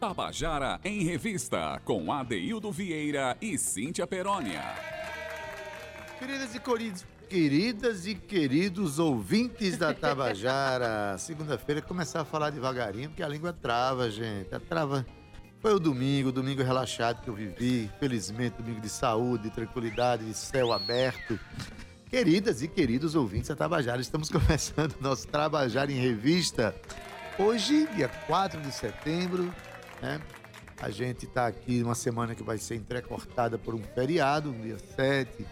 Tabajara em Revista, com Adeildo Vieira e Cíntia Perónia. Queridas e queridos, queridas e queridos ouvintes da Tabajara, segunda-feira começar a falar devagarinho, porque a língua trava, gente. A trava. Foi o domingo, domingo relaxado que eu vivi. Felizmente, domingo de saúde, tranquilidade, de céu aberto. Queridas e queridos ouvintes da Tabajara, estamos começando nosso Tabajara em Revista. Hoje, dia 4 de setembro, né? A gente está aqui numa semana que vai ser entrecortada por um feriado, dia 7.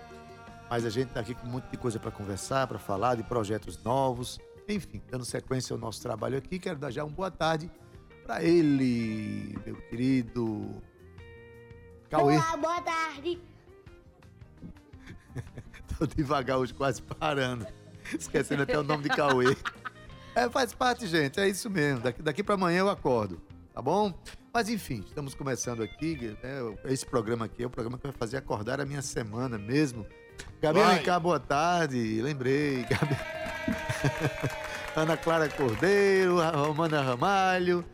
Mas a gente está aqui com um monte de coisa para conversar, para falar de projetos novos. Enfim, dando sequência ao nosso trabalho aqui, quero dar já uma boa tarde para ele, meu querido Cauê. Olá, boa tarde. Tô devagar hoje, quase parando. Esquecendo até o nome de Cauê. É, faz parte, gente. É isso mesmo. Daqui, daqui para amanhã eu acordo. Tá bom? Mas enfim, estamos começando aqui. Né, esse programa aqui é o programa que vai fazer acordar a minha semana mesmo. Gabi Alencar, boa tarde. Lembrei. Gabi... Ana Clara Cordeiro, Romana Ramalho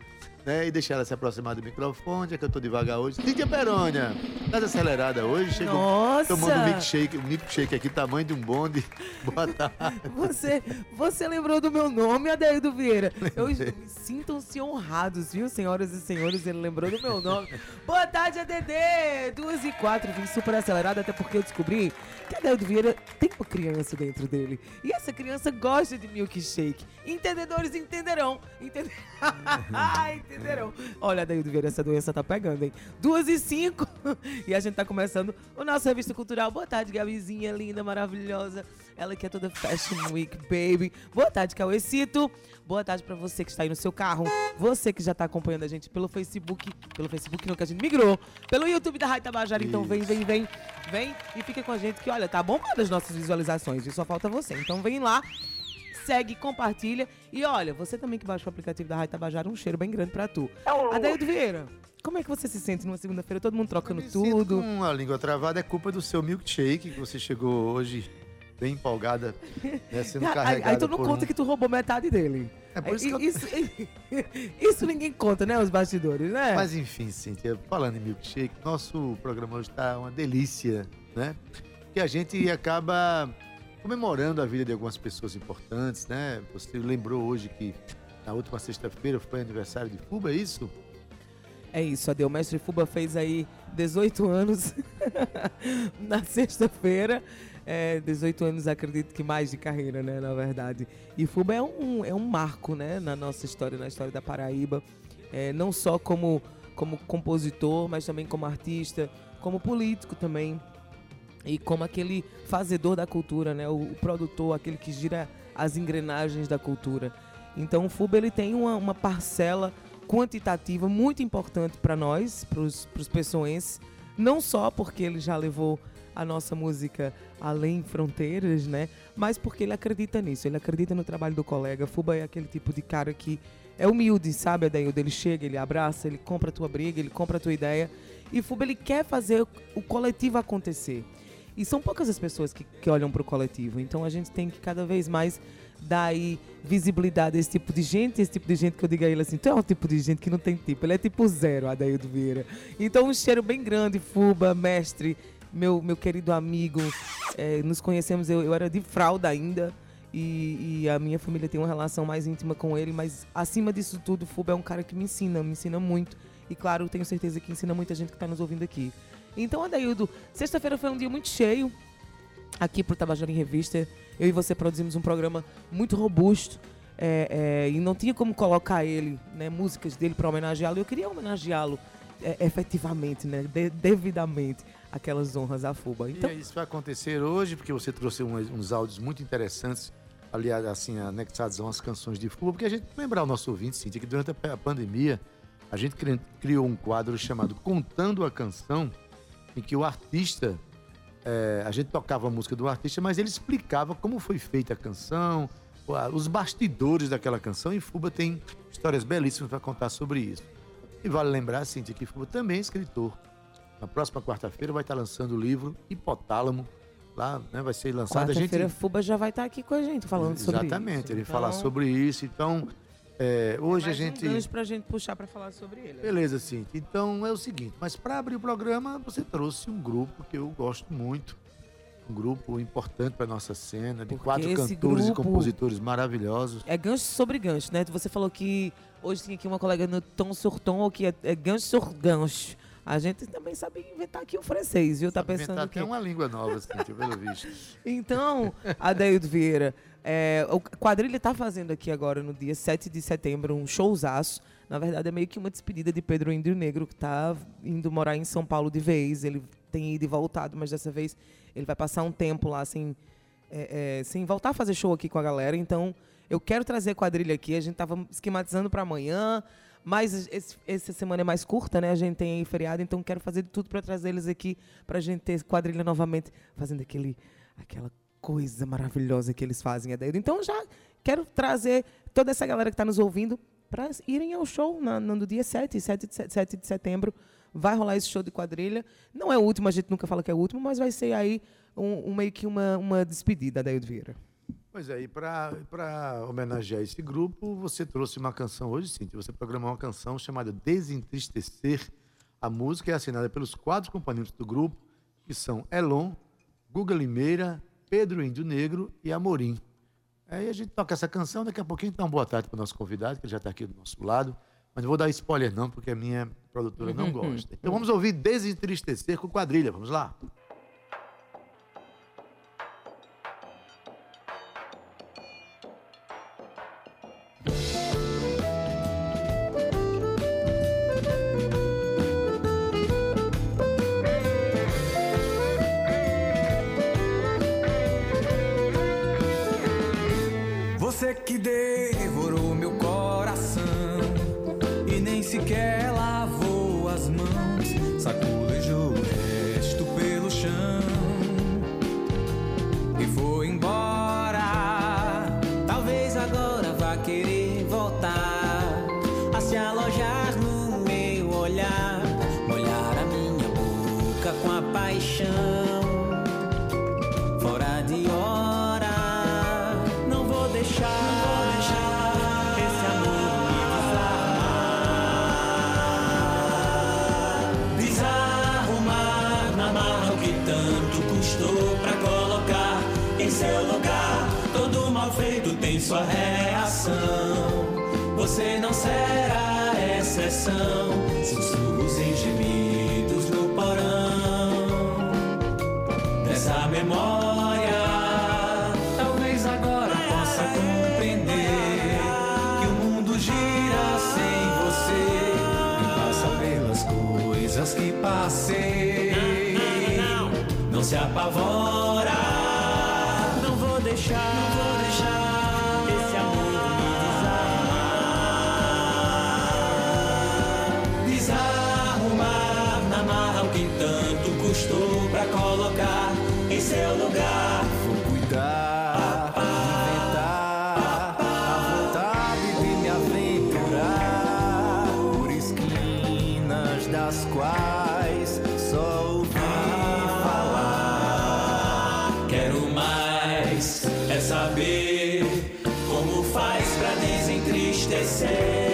né? E deixar ela se aproximar do microfone, já que eu tô devagar hoje. Lídia Perônia, tá acelerada hoje, chegou Nossa. tomando um milkshake, um milkshake aqui, tamanho de um bonde. Boa tarde. Você, você lembrou do meu nome, Adaildo Vieira. Eu sintam-se honrados, viu, senhoras e senhores? Ele lembrou do meu nome. Boa tarde, ADD! Duas e quatro, vim super acelerado, até porque eu descobri que Adaildo Vieira tem uma criança dentro dele. E essa criança gosta de milkshake. Entendedores entenderão. Entende... entenderão. Olha, Adaildo Vieira, essa doença tá pegando, hein? Duas e cinco. E a gente tá começando o nosso Revista Cultural. Boa tarde, Gabizinha, linda, maravilhosa. Ela que é toda Fashion Week, baby. Boa tarde, Cauêcito. Boa tarde pra você que está aí no seu carro. Você que já tá acompanhando a gente pelo Facebook. Pelo Facebook não, que a gente migrou. Pelo YouTube da Rádio Tabajara. Então vem, vem, vem. Vem e fica com a gente que, olha, tá bombando as nossas visualizações. E só falta você. Então vem lá segue, compartilha. E olha, você também que baixa o aplicativo da Rádio Tabajara, um cheiro bem grande pra tu. Adaildo Vieira, como é que você se sente numa segunda-feira, todo mundo trocando Me sinto tudo? Com a língua travada é culpa do seu milkshake, que você chegou hoje bem empolgada, né, sendo Aí, carregada aí tu não por conta um- que tu roubou metade dele. É por isso que eu- isso, isso ninguém conta, né, os bastidores, né? Mas enfim, Cíntia, falando em milkshake, nosso programa hoje está uma delícia, né? Que a gente acaba comemorando a vida de algumas pessoas importantes, né? Você lembrou hoje que na última sexta-feira foi aniversário de Fuba, é isso? É isso, Adeu. O mestre Fuba fez aí 18 anos na sexta-feira. É, 18 anos, acredito que mais de carreira, né, na verdade. E Fuba é um, é um marco, né, na nossa história, na história da Paraíba. É, não só como, como compositor, mas também como artista, como político também. E como aquele fazedor da cultura, né, o, o produtor, aquele que gira as engrenagens da cultura. Então o Fuba ele tem uma, uma parcela quantitativa muito importante para nós, para os pessoenses, não só porque ele já levou a nossa música além fronteiras, né? Mas porque ele acredita nisso, ele acredita no trabalho do colega. Fuba é aquele tipo de cara que é humilde, sabe, Adaildo? Ele chega, ele abraça, ele compra a tua briga, ele compra a tua ideia. E Fuba, ele quer fazer o coletivo acontecer. E são poucas as pessoas que, que olham para o coletivo. Então a gente tem que cada vez mais dar aí visibilidade a esse tipo de gente, esse tipo de gente que eu digo a ele assim, tu é um tipo de gente que não tem tipo, ele é tipo zero, Adaildo Vieira. Então um cheiro bem grande, Fuba, mestre, meu, meu querido amigo, é, nos conhecemos, eu, eu era de fralda ainda, e, e a minha família tem uma relação mais íntima com ele, mas acima disso tudo, Fuba é um cara que me ensina, me ensina muito, e claro, tenho certeza que ensina muita gente que está nos ouvindo aqui. Então, Adaildo, sexta-feira foi um dia muito cheio, aqui pro Tabajara em Revista. Eu e você produzimos um programa muito robusto. é, é, e não tinha como colocar ele, né, músicas dele para homenageá-lo. Eu queria homenageá-lo é, efetivamente, né, de- devidamente, aquelas honras à Fuba. Então, E isso vai acontecer hoje, porque você trouxe uns, uns áudios muito interessantes, aliás, assim, anexados a umas canções de Fuba, porque a gente lembrar o nosso ouvinte, Cíntia, que durante a pa- a pandemia a gente cri- criou um quadro chamado Contando a Canção, em que o artista, é, a gente tocava a música do artista, mas ele explicava como foi feita a canção, os bastidores daquela canção, e Fuba tem histórias belíssimas para contar sobre isso. E vale lembrar, Cíntia, que Fuba também é escritor. Na próxima quarta-feira vai estar lançando o livro Hipotálamo. Lá, né, vai ser lançado. A gente quarta-feira, Fuba já vai estar aqui com a gente falando sobre isso. Exatamente, ele Então, falar sobre isso. Então, É, hoje Mais a gente. um gancho pra gente puxar pra falar sobre ele. Beleza, Cintia. Então é o seguinte, mas para abrir o programa, você trouxe um grupo que eu gosto muito. Um grupo importante para nossa cena, de Porque quatro cantores e compositores maravilhosos. É gancho sobre gancho, né? Você falou que hoje tem aqui uma colega no tom sur tom, que é, é gancho sur gancho. A gente também sabe inventar aqui o francês, viu? Tá Sabe pensando inventar o quê? até uma língua nova, Cintia, pelo visto. Então, Adeildo Vieira, é, o Quadrilha tá fazendo aqui agora, no dia 7 de setembro, um showzaço. Na verdade, é meio que uma despedida de Pedro Índio Negro, que tá indo morar em São Paulo de vez. Ele tem ido e voltado, mas dessa vez ele vai passar um tempo lá sem, é, é, sem voltar a fazer show aqui com a galera. Então, eu quero trazer a quadrilha aqui. A gente tava esquematizando para amanhã, mas esse- essa semana é mais curta, né? A gente tem aí feriado, então quero fazer de tudo para trazer eles aqui, pra gente ter quadrilha novamente, fazendo aquele, aquela coisa maravilhosa que eles fazem, Adeildo. Então, já quero trazer toda essa galera que está nos ouvindo para irem ao show na- no, dia 7, 7 de, se- 7 de setembro. Vai rolar esse show de quadrilha. Não é o último, a gente nunca fala que é o último, mas vai ser aí um, um meio que uma, uma despedida, Adeildo Vieira. Pois é, e para homenagear esse grupo, você trouxe uma canção hoje, Cintia. Você programou uma canção chamada Desentristecer. A música é assinada pelos quatro componentes do grupo, que são Elon, Guga Limeira, Pedro Índio Negro e Amorim. Aí a gente toca essa canção, daqui a pouquinho uma boa tarde para o nosso convidado, que ele já está aqui do nosso lado. Mas não vou dar spoiler não, porque a minha produtora não gosta. Então vamos ouvir Desentristecer com quadrilha. Vamos lá? Você que devorou sua reação. Você não será exceção. Sussurros e gemidos no porão dessa memória. Talvez agora possa compreender que o mundo gira sem você e passa pelas coisas que passei. Não se apavora. Seu lugar. Vou cuidar, inventar a vontade de me aventurar por esquinas das quais só ouvi falar. Quero mais é saber como faz pra desentristecer.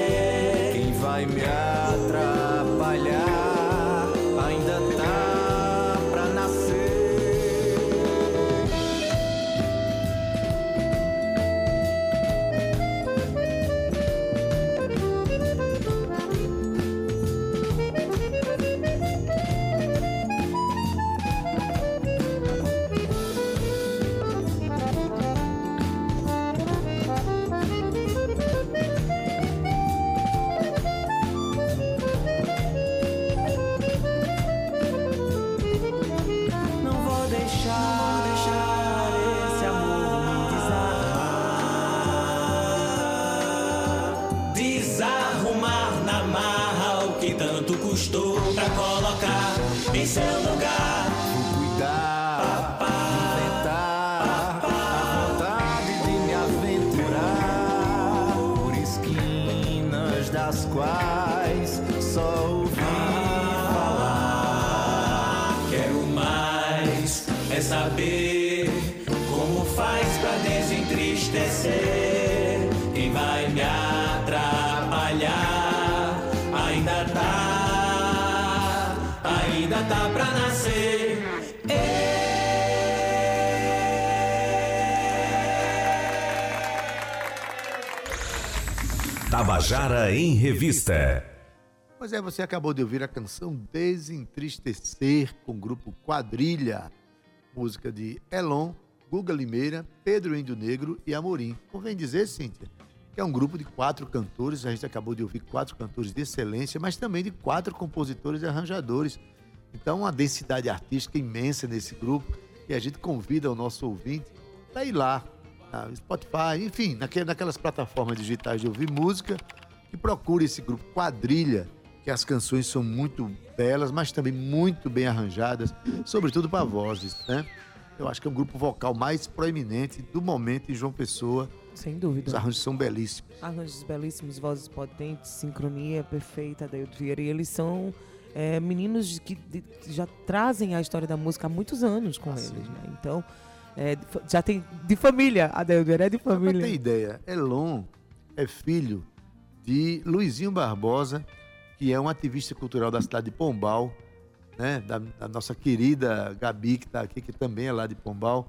Tabajara em Revista. Pois é, você acabou de ouvir a canção Desentristecer com o grupo Quadrilha, música de Elon, Guga Limeira, Pedro Índio Negro e Amorim. Convém dizer, Cíntia, que é um grupo de quatro cantores, a gente acabou de ouvir quatro cantores de excelência, mas também de quatro compositores e arranjadores. Então, uma densidade artística imensa nesse grupo e a gente convida o nosso ouvinte para ir lá, na Spotify, enfim, naque- naquelas plataformas digitais de ouvir música, que procure esse grupo Quadrilha, que as canções são muito belas, mas também muito bem arranjadas, sobretudo para vozes, né? Eu acho que é o grupo vocal mais proeminente do momento em João Pessoa. Sem Os dúvida. arranjos são belíssimos. Arranjos belíssimos, vozes potentes, sincronia perfeita, Adeildo Vieira. E eles são é, meninos que, que já trazem a história da música há muitos anos com eles, né? Então, é, já tem de família, Vieira é de Só pra família. ter ideia, Elon é filho de Luizinho Barbosa, que é um ativista cultural da cidade de Pombal, né? Da, da nossa querida Gabi, que está aqui, que também é lá de Pombal.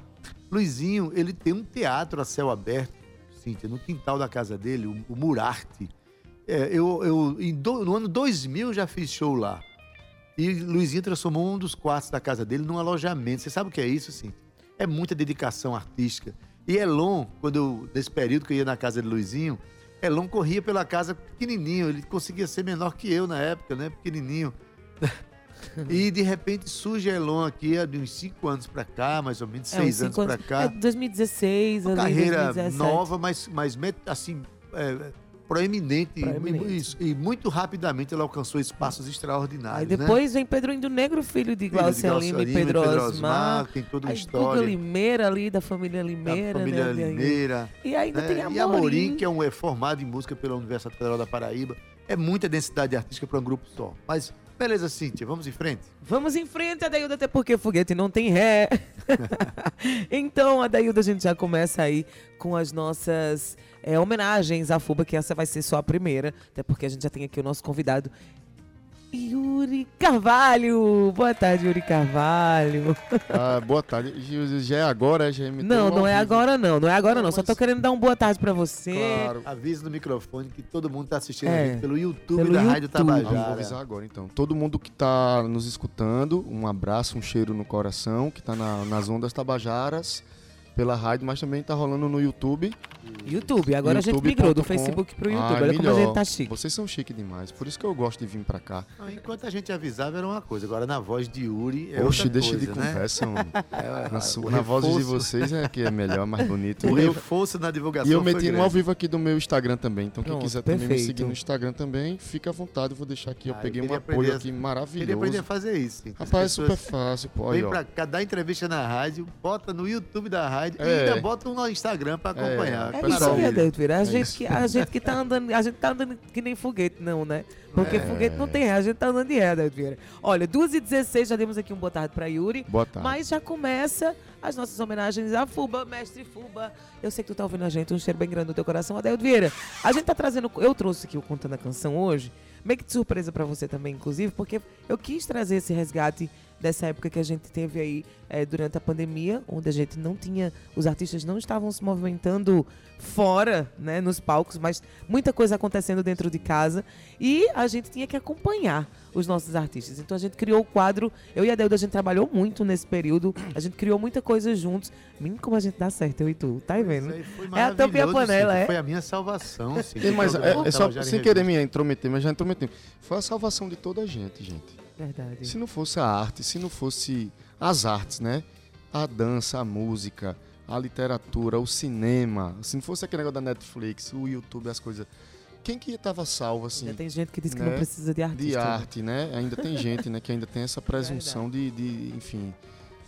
Luizinho, ele tem um teatro a céu aberto, Cíntia, no quintal da casa dele, o, o Murarte. É, eu, eu, do- no ano 2000 eu já fiz show lá. E Luizinho transformou um dos quartos da casa dele num alojamento. Você sabe o que é isso, Cíntia? É muita dedicação artística. E Elon, quando eu, nesse período que eu ia na casa de Luizinho, Elon corria pela casa pequenininho. Ele conseguia ser menor que eu na época, né? Pequenininho. E de repente surge Elon aqui, há de uns cinco anos pra cá, mais ou menos É, uns seis anos pra cá. É 2016, Uma ali, carreira 2017. nova, mas, mas assim, é, proeminente. e- Proeminente. E, isso, e muito rapidamente ela alcançou espaços Aí extraordinários. né? depois vem Pedro Indo Negro, filho de Glaucia Lima e Pedro, Osmar. Tem toda uma Aí Guga história. Limeira ali, da família da Limeira, família né? Limeira. E ainda né? tem E Amorim. Amorim, que é um é formado em música pela Universidade Federal da Paraíba. É muita densidade artística para um grupo só. Mas beleza, Cíntia, vamos em frente? Vamos em frente, Adaildo, até porque foguete não tem ré. então, Adaildo, a gente já começa aí com as nossas é, homenagens à FUBA, que essa vai ser só a primeira, até porque a gente já tem aqui o nosso convidado, Yuri Carvalho. Boa tarde, Yuri Carvalho. Ah, boa tarde. Já é agora, já me Não, não é agora não, não é agora não. Não, Só tô querendo dar uma boa tarde pra você. Claro. Avisa no microfone que todo mundo está assistindo É, a gente pelo YouTube pelo da Rádio YouTube. Ah, vou Tabajara. avisar agora então. Todo mundo que tá nos escutando, um abraço, um cheiro no coração, que tá na- nas ondas tabajaras, pela rádio, mas também tá rolando no YouTube. YouTube, agora a gente YouTube migrou do. Facebook pro YouTube. Ah, Olha como a melhor. gente tá chique. Vocês são chique demais, por isso que eu gosto de vir pra cá. Enquanto a gente avisava era uma coisa, agora na voz de Yuri é Oxe, outra deixa coisa, de né? conversa, mano. É, Na, a- su- o na voz de vocês é que é melhor, mais bonito. O eu, reforço na divulgação e eu foi meti no ao vivo aqui do meu Instagram também. Então quem Pronto, quiser também me perfeito. seguir no Instagram também, fica à vontade. Eu vou deixar aqui. Eu Ah, eu peguei um queria apoio a- aqui Queria maravilhoso. aprender a fazer isso. Rapaz, é super fácil, pô. Vem Aí, ó. pra cá, dá entrevista na rádio, bota no YouTube da rádio e É. ainda bota no Instagram pra acompanhar. É, É isso. A, É gente que, a gente que tá andando, a gente tá andando que nem foguete, não, né? Porque É. foguete não tem ré, a gente tá andando de ré, Vieira. Olha, 2h16, já demos aqui um boa tarde pra Yuri. Boa tarde. Mas já começa as nossas homenagens a Fuba, mestre Fuba. Eu sei que tu tá ouvindo a gente, um cheiro bem grande no teu coração. Adeildo Vieira, a gente tá trazendo, eu trouxe aqui o Contando a Canção hoje, meio que de surpresa pra você também, inclusive, porque eu quis trazer esse resgate dessa época que a gente teve aí eh, durante a pandemia, onde a gente não tinha, os artistas não estavam se movimentando fora, né, nos palcos, mas muita coisa acontecendo dentro de casa e a gente tinha que acompanhar os nossos artistas. Então a gente criou o quadro, eu e a Delda a gente trabalhou muito nesse período, a gente criou muita coisa juntos. Menino, como a gente dá certo, eu e tu, tá vendo? É a tampa e a panela, é? Foi a minha salvação, sim. É, mas é, é só sem querer me intrometer, mas já intrometeu. Foi a salvação de toda a gente, gente. Verdade. Se não fosse a arte, se não fosse as artes, né? A dança, a música, a literatura, o cinema, se não fosse aquele negócio da Netflix, o YouTube, as coisas. Quem que tava salvo assim? Ainda tem gente que diz que né, não precisa de artista. de né? arte, né? Ainda tem gente, né, que ainda tem essa presunção de, de, enfim,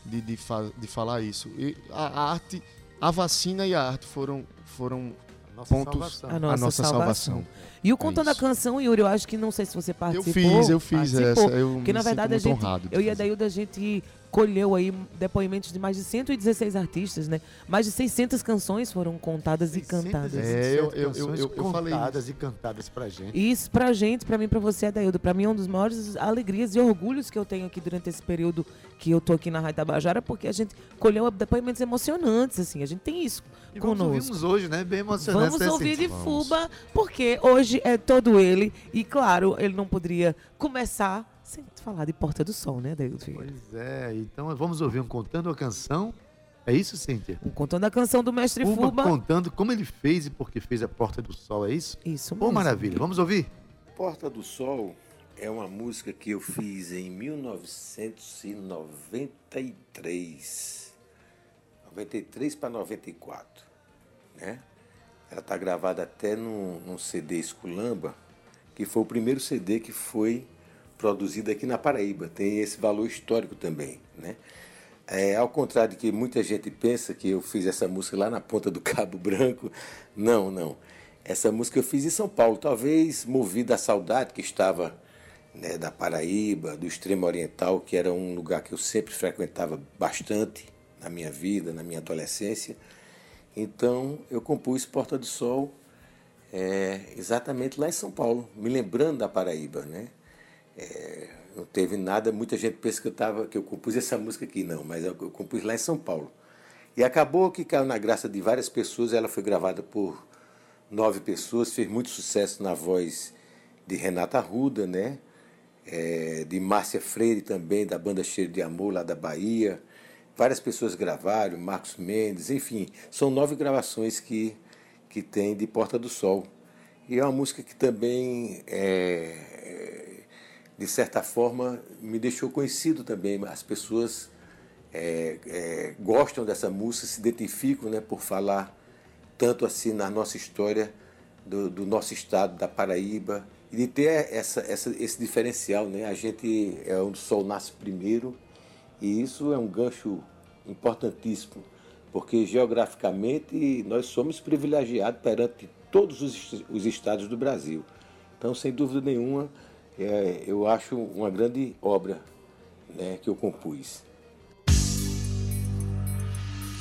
de, de, fa- de falar isso. E a, a arte, a vacina e a arte foram, foram Nossa pontos salvação. A a nossa, nossa salvação. salvação. E o Contando a isso. Canção, Yuri, eu acho que não sei se você Eu participou. fiz, eu fiz essa. Eu Porque me na sinto verdade a muito gente, honrado eu e a. Dailda, a gente colheu aí depoimentos de mais de 116 artistas, né? Mais de 600 canções foram contadas e cantadas. É, eu- eu- eu- eu- eu falei contadas e cantadas pra gente. Isso pra gente, pra mim, pra você, Adaildo, pra mim é um dos maiores alegrias e orgulhos que eu tenho aqui durante esse período que eu tô aqui na Rádio Tabajara, porque a gente colheu depoimentos emocionantes, assim, a gente tem isso E conosco. ouvirmos hoje, né? Bem emocionante. Vamos né, ouvir de? Fuba, porque hoje é todo ele. E claro, ele não poderia começar sem falar de Porta do Sol, né, Vieira? Pois é, então vamos ouvir um contando a canção. É isso, Cíntia? Um Contando a canção do Mestre Fuba Fuba. contando como ele fez e por que fez a Porta do Sol, é isso? Isso mesmo. maravilha, vamos ouvir? Porta do Sol é uma música que eu fiz em 1993. 93 para 94, né? Ela está gravada até num, num CD Esculamba, que foi o primeiro CD que foi produzido aqui na Paraíba. Tem esse valor histórico também, né? É, ao contrário de que muita gente pensa que eu fiz essa música lá na ponta do Cabo Branco, não, não. Essa música eu fiz em São Paulo, talvez movida à saudade que estava né, da Paraíba, do extremo oriental, que era um lugar que eu sempre frequentava bastante na minha vida, na minha adolescência. Então eu compus Porta do Sol é, exatamente lá em São Paulo, me lembrando da Paraíba, né? É, não teve nada, muita gente pensa que eu, tava, que eu compus essa música aqui, não, mas eu, compus lá em São Paulo. E acabou que caiu na graça de várias pessoas, ela foi gravada por nove pessoas, fez muito sucesso na voz de Renata Arruda, né? É, de Márcia Freire também, da banda Cheiro de Amor, lá da Bahia. Várias pessoas gravaram, Marcos Mendes, enfim, são nove gravações que, que tem de Porta do Sol. E é uma música que também, é, de certa forma, me deixou conhecido também. As pessoas é, é, gostam dessa música, se identificam né, por falar tanto assim na nossa história do, do nosso estado, da Paraíba, e de ter essa, essa, esse diferencial. Né? A gente é onde o sol nasce primeiro, e isso é um gancho importantíssimo, porque geograficamente nós somos privilegiados perante todos os, os estados do Brasil. Então, sem dúvida nenhuma, é, eu acho uma grande obra né, que eu compus.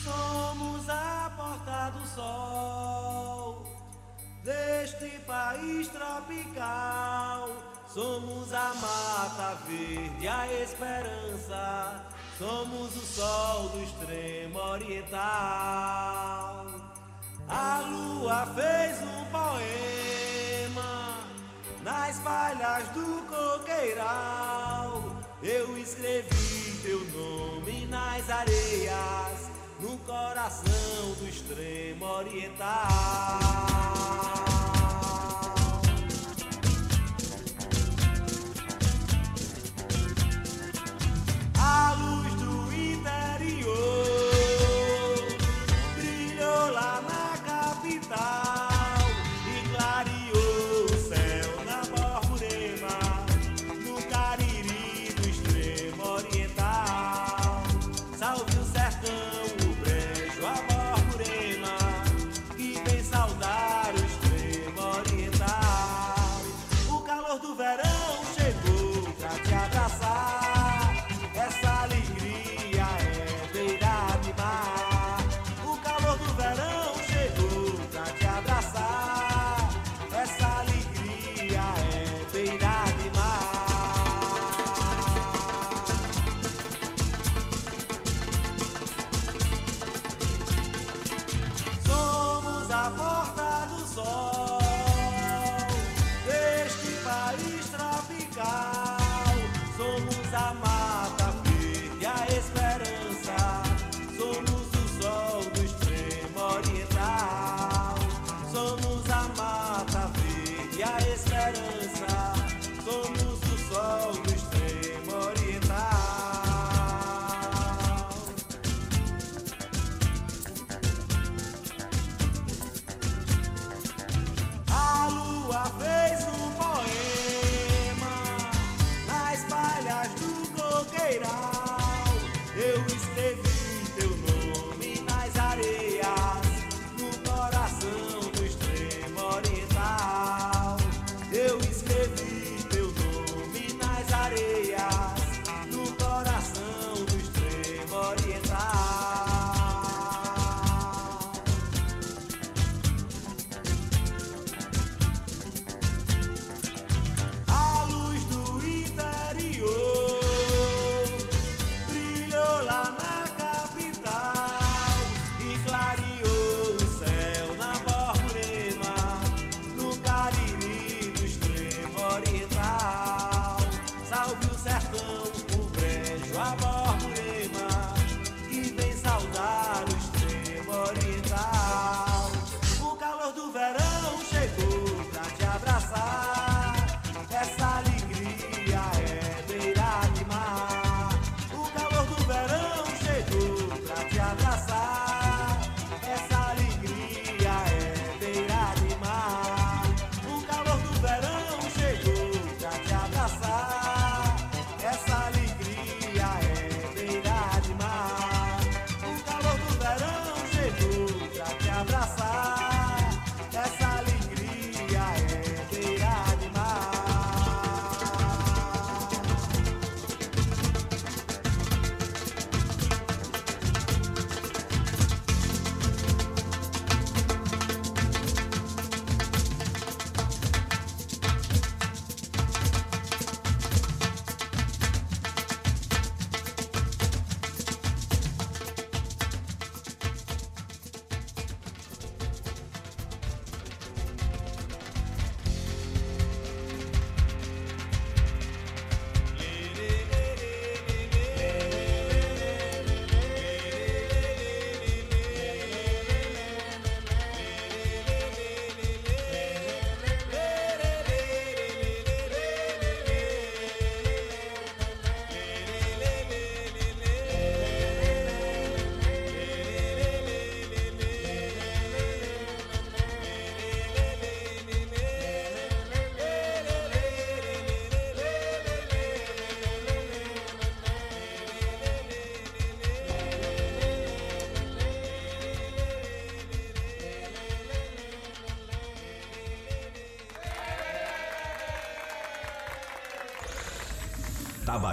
Somos a porta do sol deste país tropical. Somos a mata verde, a esperança. Somos o sol do extremo oriental. A lua fez um poema nas falhas do coqueiral. Eu escrevi teu nome nas areias, no coração do extremo oriental.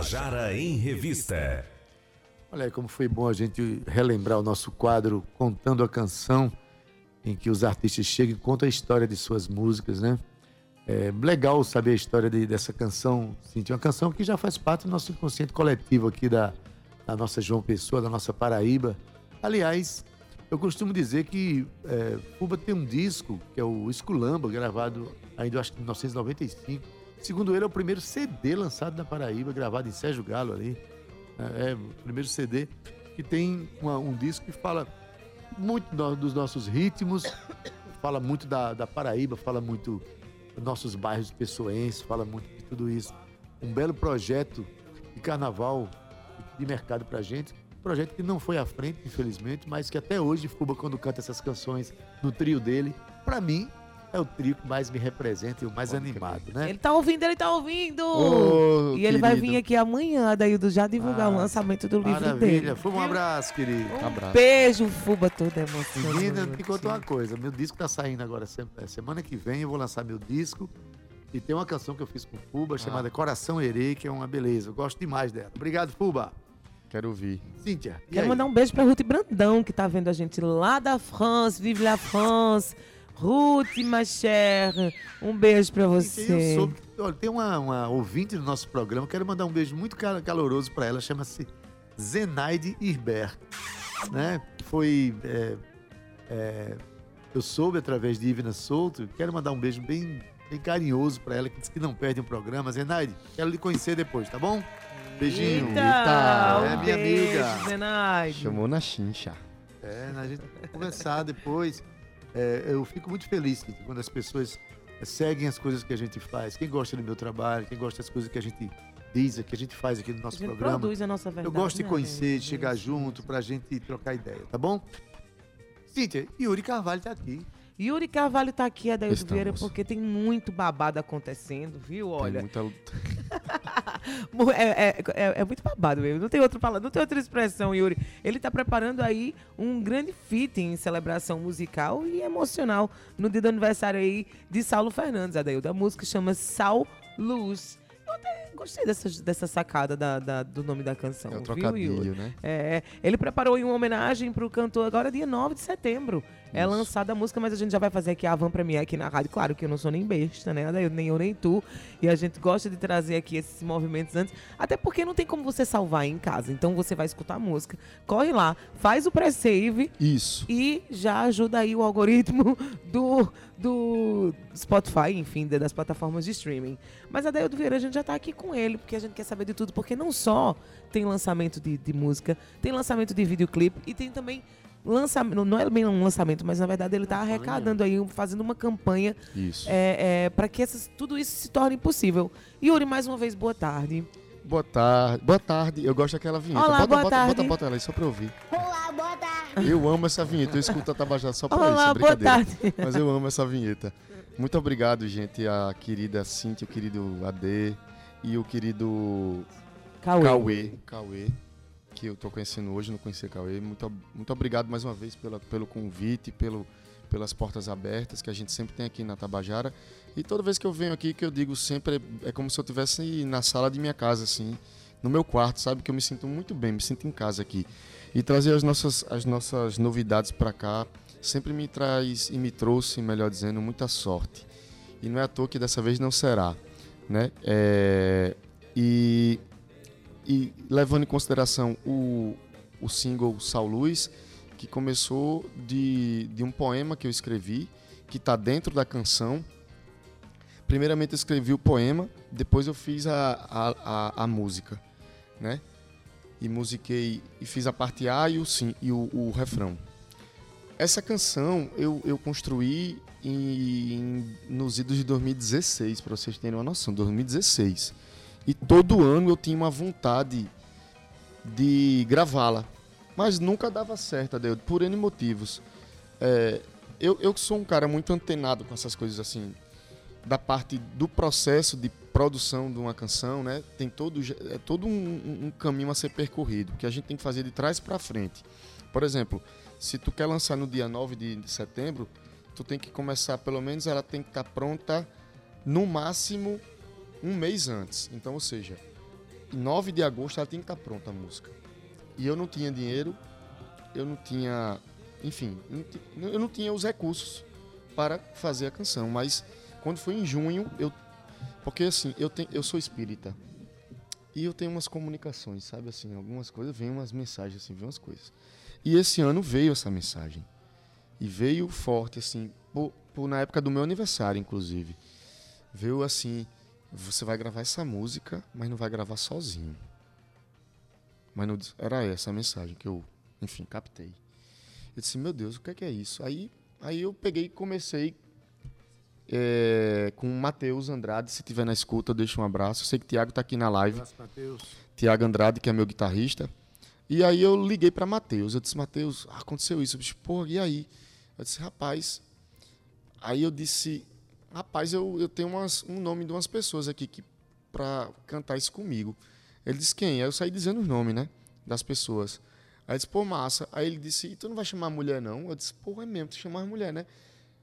Tabajara em Revista. Olha aí como foi bom a gente relembrar o nosso quadro Contando a Canção, em que os artistas chegam e contam a história de suas músicas, né? É legal saber a história de- dessa canção, Cintia. Uma canção que já faz parte do nosso inconsciente coletivo aqui da, da nossa João Pessoa, da nossa Paraíba. Aliás, eu costumo dizer que é, Cuba tem um disco, que é o Esculamba, gravado ainda acho que em 1995. Segundo ele, é o primeiro CD lançado na Paraíba, gravado em Sérgio Galo ali. É, é o primeiro CD que tem uma- um disco que fala muito do- dos nossos ritmos, fala muito da, da Paraíba, fala muito dos nossos bairros pessoenses, fala muito de tudo isso. Um belo projeto de carnaval de mercado pra gente. Um projeto que não foi à frente, infelizmente, mas que até hoje Fuba, quando canta essas canções no trio dele, pra mim é o trio que mais me representa e o mais animado, né? Ele tá ouvindo, ele tá ouvindo! Ô, e ele vai querido. vir aqui amanhã, Daildo, já divulgar Ah, o lançamento do livro Maravilha. dele. Fuba, um abraço, querido. Um Abraço. beijo, Fuba, toda emoção. Menina, te contar uma coisa. Meu disco tá saindo agora. é, Semana que vem eu vou lançar meu disco. E tem uma canção que eu fiz com o Fuba chamada Coração Herê, que é uma beleza. Eu gosto demais dela. Obrigado, Fuba. Quero ouvir. Cíntia. e Quero aí? mandar um beijo pra Ruth Brandão, que tá vendo a gente lá da France. Vive la France. Ruth, ma chère, um beijo pra Cíntia, você. Eu soube olha, tem uma, uma ouvinte do nosso programa. Quero mandar um beijo muito cal- caloroso pra ela. Chama-se Zenaide Irber. Né? Foi. é, é, eu soube através de Ivna Souto. Quero mandar um beijo bem, bem carinhoso pra ela, que diz que não perde um programa. Zenaide, quero lhe conhecer depois, tá bom? Beijinho. Eita, Eita, um é minha beijo, amiga. Zenaide. Chamou na chincha. É, a gente vai conversar depois. É, eu fico muito feliz quando as pessoas seguem as coisas que a gente faz. Quem gosta do meu trabalho, quem gosta das coisas que a gente diz, que a gente faz aqui no A nosso gente programa. produz a nossa verdade. Eu gosto de né, conhecer, Daildo? de chegar Isso, junto isso. pra gente trocar ideia, tá bom? Cíntia, Yuri Carvalho tá aqui. Yuri Carvalho tá aqui, Adaildo Estamos. Vieira, porque tem muito babado acontecendo, viu? Tem Olha, muita luta. É, é, é- é muito babado mesmo. Não tem outra palavra, não tem outra expressão, Yuri. Ele tá preparando aí um grande feat em celebração musical e emocional no dia do aniversário aí de Saulo Fernandes, Adaildo. A música chama Sal Luz. Eu até gostei dessa, dessa sacada da- da- do nome da canção. É o viu, Yuri? trocadilho, né? É, ele preparou aí uma homenagem pro cantor agora dia 9 de setembro. É Isso. lançada a música, mas a gente já vai fazer aqui a Van Premiere aqui na rádio. Claro que eu não sou nem besta, né? Nem eu, nem tu. E a gente gosta de trazer aqui esses movimentos antes. Até porque não tem como você salvar em casa. Então você vai escutar a música, corre lá, faz o pré-save Isso. e já ajuda aí o algoritmo do, do Spotify, enfim, das plataformas de streaming. Mas a Daildo Vieira, a gente já tá aqui com ele, porque a gente quer saber de tudo, porque não só tem lançamento de, de música, tem lançamento de videoclipe e tem também lançamento, não é bem um lançamento, mas na verdade ele tá arrecadando aí, fazendo uma campanha Isso. é, para que essas, tudo isso se torne possível. Yuri, mais uma vez, boa tarde. Boa tarde. Boa tarde. Eu gosto daquela vinheta. Olá, bota, boa bota, tarde. bota, bota ela aí só pra eu ouvir. Olá, boa tarde. Eu amo essa vinheta. Eu escuto a Tabajara só pra Olá, isso. é boa brincadeira. tarde. Mas eu amo essa vinheta. Muito obrigado, gente. A querida Cintia, o querido AD e o querido Cauê. Cauê. Cauê, que eu tô conhecendo hoje, não conhecia Cauê. Muito, muito obrigado mais uma vez pela, pelo convite, pelo, pelas portas abertas que a gente sempre tem aqui na Tabajara. E toda vez que eu venho aqui, que eu digo sempre, é, é como se eu estivesse na sala de minha casa, assim, no meu quarto, sabe? Que eu me sinto muito bem, me sinto em casa aqui. E trazer as nossas, as nossas novidades para cá sempre me traz e me trouxe, melhor dizendo, muita sorte. E não é à toa que dessa vez não será, né? É, e, e levando em consideração o, o single Sal Luz, que começou de, de um poema que eu escrevi, que está dentro da canção. Primeiramente eu escrevi o poema, depois eu fiz a, a, a, a música, né? E musiquei e fiz a parte A e o, sim, e o, o refrão. Essa canção eu, eu construí em, nos idos de 2016, para vocês terem uma noção, 2016. E todo ano eu tinha uma vontade de gravá-la, mas nunca dava certo, Adeildo, por N motivos. É, eu, eu sou um cara muito antenado com essas coisas assim, da parte do processo de produção de uma canção, né? Tem todo, é todo um, um- caminho a ser percorrido, que a gente tem que fazer de trás para frente. Por exemplo, se tu quer lançar no dia 9 de setembro, tu tem que começar, pelo menos ela tem que estar pronta no máximo um mês antes. Então, ou seja, 9 de agosto ela tinha que estar pronta a música. E eu não tinha dinheiro, eu não tinha. Enfim, eu não tinha os recursos para fazer a canção. Mas quando foi em junho, eu. Porque assim, eu, tenho, eu sou espírita. E eu tenho umas comunicações, sabe? Assim, algumas coisas, vem umas mensagens, assim, vem umas coisas. E esse ano veio essa mensagem. E veio forte, assim, por, por- na época do meu aniversário, inclusive. Veio assim, você vai gravar essa música, mas não vai gravar sozinho. Mas não, era essa a mensagem que eu, enfim, captei. Eu disse, meu Deus, o que é, que é isso? Aí, aí eu peguei e comecei é, com o Matheus Andrade, se tiver na escuta, deixa um abraço. Eu sei que o Thiago tá aqui na live. Abraço, Matheus. Tiago Andrade, que é meu guitarrista. E aí eu liguei para Matheus. Eu disse, Matheus, aconteceu isso. Eu disse, pô, e aí? Eu disse, rapaz. Aí eu disse, rapaz, eu, eu tenho umas, um nome de umas pessoas aqui que para cantar isso comigo. Ele disse, quem? Aí eu saí dizendo os nomes, né? Das pessoas. Aí disse, pô, massa. Aí ele disse, e tu não vai chamar mulher, não? Eu disse, pô, é mesmo, tu chamar a mulher, né?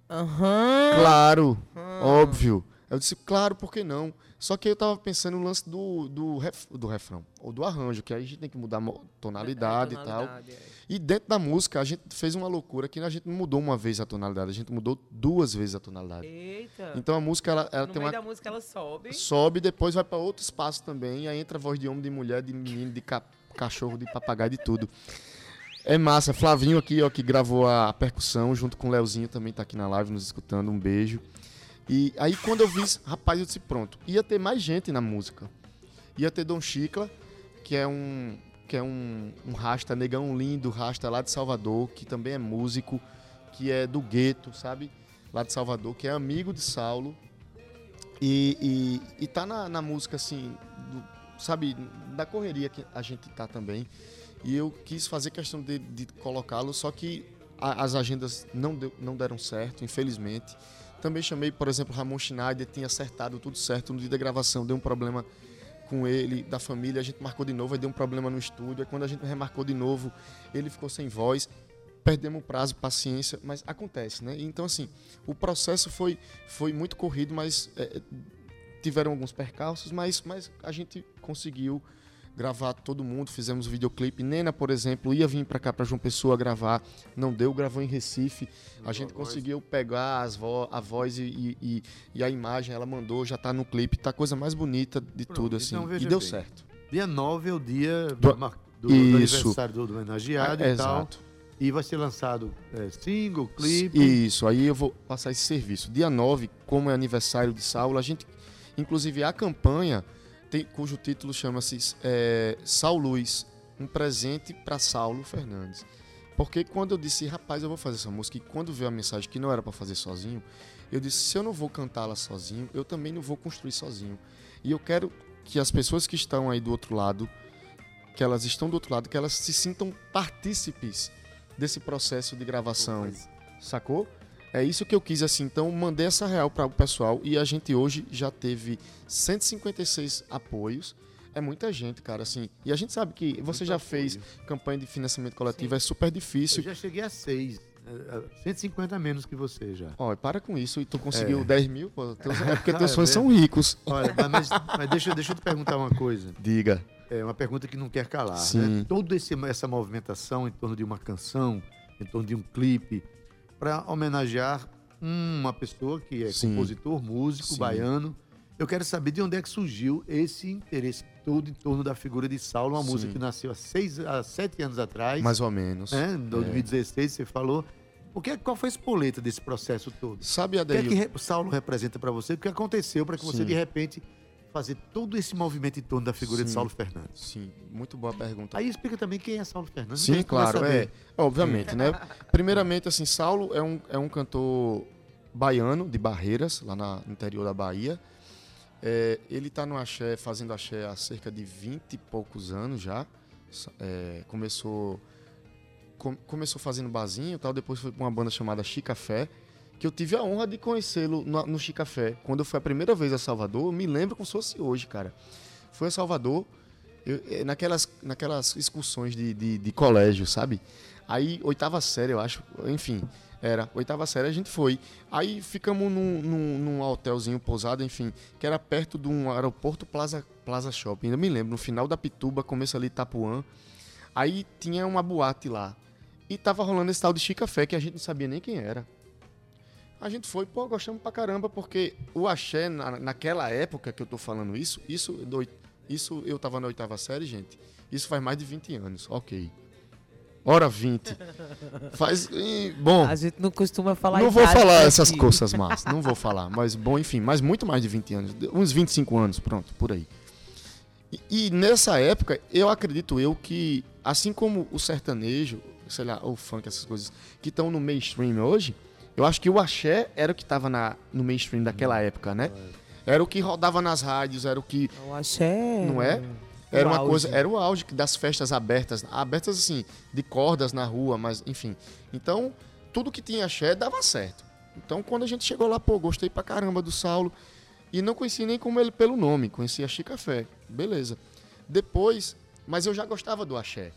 Aham. Claro, óbvio. Eu disse, claro, por que não? Só que eu tava pensando no lance do, do, ref- do refrão, ou do arranjo, que aí a gente tem que mudar a mo- tonalidade, e tal. Tonalidade, é. E dentro da música, a gente fez uma loucura que a gente não mudou uma vez a tonalidade, a gente mudou duas vezes a tonalidade. Eita. Então a música, ela, ela no tem meio uma. da música ela sobe. Sobe, depois vai para outro espaço também, aí entra a voz de homem, de mulher, de menino, de ca- cachorro, de papagaio, de tudo. É massa. Flavinho aqui, ó, que gravou a percussão junto com o Leozinho, também tá aqui na live nos escutando. Um beijo. E aí quando eu vi, rapaz, eu disse, pronto. Ia ter mais gente na música. Ia ter Dom Chicla, que é um que é um, um rasta, negão lindo, rasta lá de Salvador, que também é músico, que é do gueto, sabe? Lá de Salvador, que é amigo de Saulo. E, e, e tá na, na música, assim, do- sabe, da correria que a gente tá também. E eu quis fazer questão de, de colocá-lo, só que a- as agendas não, deu- não deram certo, infelizmente. Também chamei, por exemplo, Ramon Schneider, tinha acertado tudo certo. No dia da gravação, deu um problema com ele, da família, a gente marcou de novo, aí deu um problema no estúdio, aí quando a gente remarcou de novo, ele ficou sem voz, perdemos o prazo, paciência, mas acontece, né? Então, assim, o processo foi, foi muito corrido, mas é, tiveram alguns percalços, mas, mas a gente conseguiu gravar todo mundo, fizemos o videoclipe. Nena, por exemplo, ia vir para cá para João Pessoa gravar, não deu, gravou em Recife. A gente conseguiu pegar as vo a voz e, e, e- a imagem, ela mandou, já tá no clipe, tá a coisa mais bonita de Pronto, tudo assim. então e deu bem. certo. Dia 9 é o dia Do- do, do- aniversário do, do homenageado Ah, e tal. exato. E vai ser lançado é, single, clipe. Isso, aí eu vou passar esse serviço. Dia 9, como é aniversário de Saulo, a gente, inclusive a campanha, tem- cujo título chama-se é, Saulo Luz, um presente para Saulo Fernandes. Porque quando eu disse, rapaz, eu vou fazer essa música, e quando veio a mensagem que não era para fazer sozinho, eu disse, se eu não vou cantá-la sozinho, eu também não vou construir sozinho. E eu quero que as pessoas que estão aí do outro lado, que elas estão do outro lado, que elas se sintam partícipes desse processo de gravação. Sacou? É isso que eu quis assim. Então, mandei essa real para o pessoal e a gente hoje já teve 156 apoios. É muita gente, cara, assim. E a gente sabe que você já fez campanha de financiamento coletivo, é super Eu difícil. já cheguei a 6. 150 a menos que você já. Ó, para com isso. E tu conseguiu É. 10 mil? Pô, teus- é porque teus É fãs são ricos. Olha, mas, mas deixa, deixa eu te perguntar uma coisa. Diga. É uma pergunta que não quer calar. Sim. Né? Toda esse, essa movimentação em torno de uma canção, em torno de um clipe, para homenagear uma pessoa que é Sim. compositor, músico, Sim. baiano. Eu quero saber de onde é que surgiu esse interesse todo em torno da figura de Saulo, uma Sim. música que nasceu há, seis, há sete anos atrás. Mais ou menos. né? Em 2016 você falou. O que, é- qual foi a espoleta desse processo todo? Sabe, O que é que Saulo representa para você? O que aconteceu para que você, de repente, fazer todo esse movimento em torno da figura de Sim. Saulo Fernandes? Sim, muito boa pergunta. Aí explica também quem é Saulo Fernandes. Sim, claro, é. Obviamente, né? Primeiramente, assim, Saulo é um, é um cantor baiano, de Barreiras, lá na- no interior da Bahia. É, ele tá no axé, fazendo axé há cerca de 20 e poucos anos já. É, começou com- começou fazendo barzinho e tal, depois foi pra uma banda chamada Chicafé, que eu tive a honra de conhecê-lo no, no Chicafé. Quando eu fui a primeira vez a Salvador, me lembro como se fosse hoje, cara. Fui a Salvador, eu- eh, naquelas, naquelas excursões de, de, de colégio, sabe? Aí, oitava série, eu acho, enfim, era, oitava série a gente foi. Aí ficamos num, num, num hotelzinho pousado, enfim, que era perto de um aeroporto Plaza, Plaza Shopping, ainda me lembro, no final da Pituba, começo ali Itapuã. Aí tinha uma boate lá. E tava rolando esse tal de Chicafé, que a gente não sabia nem quem era. A gente foi, pô, gostamos pra caramba, porque o axé, na, naquela época que eu tô falando isso, isso, do, isso eu tava na oitava série, gente. Isso faz mais de 20 anos, ok. Hora 20. Faz. e, bom, A gente não costuma falar não vou falar aqui. essas coisas más, não vou falar. Mas, bom, enfim, mas muito mais de 20 anos. Uns 25 anos, pronto, por aí. E, e nessa época, eu acredito eu que, assim como o sertanejo, sei lá, o funk, essas coisas, que estão no mainstream hoje, eu acho que o axé era o que estava no mainstream daquela época, né? Era o que rodava nas rádios, era o que Eu achei. não é? Era O uma auge. coisa, era o auge das festas abertas, abertas assim, de cordas na rua, mas enfim. Então, tudo que tinha axé dava certo. Então, quando a gente chegou lá, pô, gostei pra caramba do Saulo e não conheci nem como ele pelo nome, conhecia Chicafé. Beleza. Depois, mas eu já gostava do axé.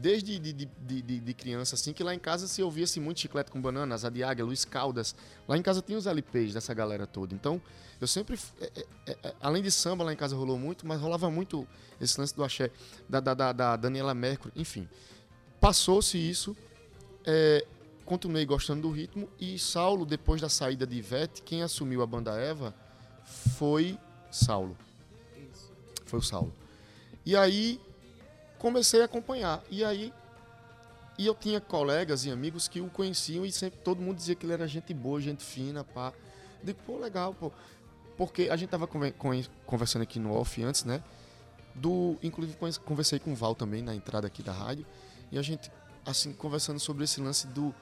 Desde de, de, de, de- criança, assim, que lá em casa se ouvia-se muito chiclete com banana, Asa de Águia, Luiz Caldas. Lá em casa tinha os LPs dessa galera toda. Então, eu sempre. é, é, é, além de samba, lá em casa rolou muito, mas rolava muito esse lance do axé, da, da, da, da Daniela Mercury, enfim. Passou-se isso, é, continuei gostando do ritmo, e Saulo, depois da saída de Ivete, quem assumiu a banda Eva foi Saulo. Foi o Saulo. E aí comecei a acompanhar. E aí e eu tinha colegas e amigos que o conheciam e sempre todo mundo dizia que ele era gente boa, gente fina, pá. Digo, pô, legal, pô. Porque a gente tava conversando aqui no off antes, né? Do, inclusive conversei com o Val também na entrada aqui da rádio e a gente assim conversando sobre esse lance do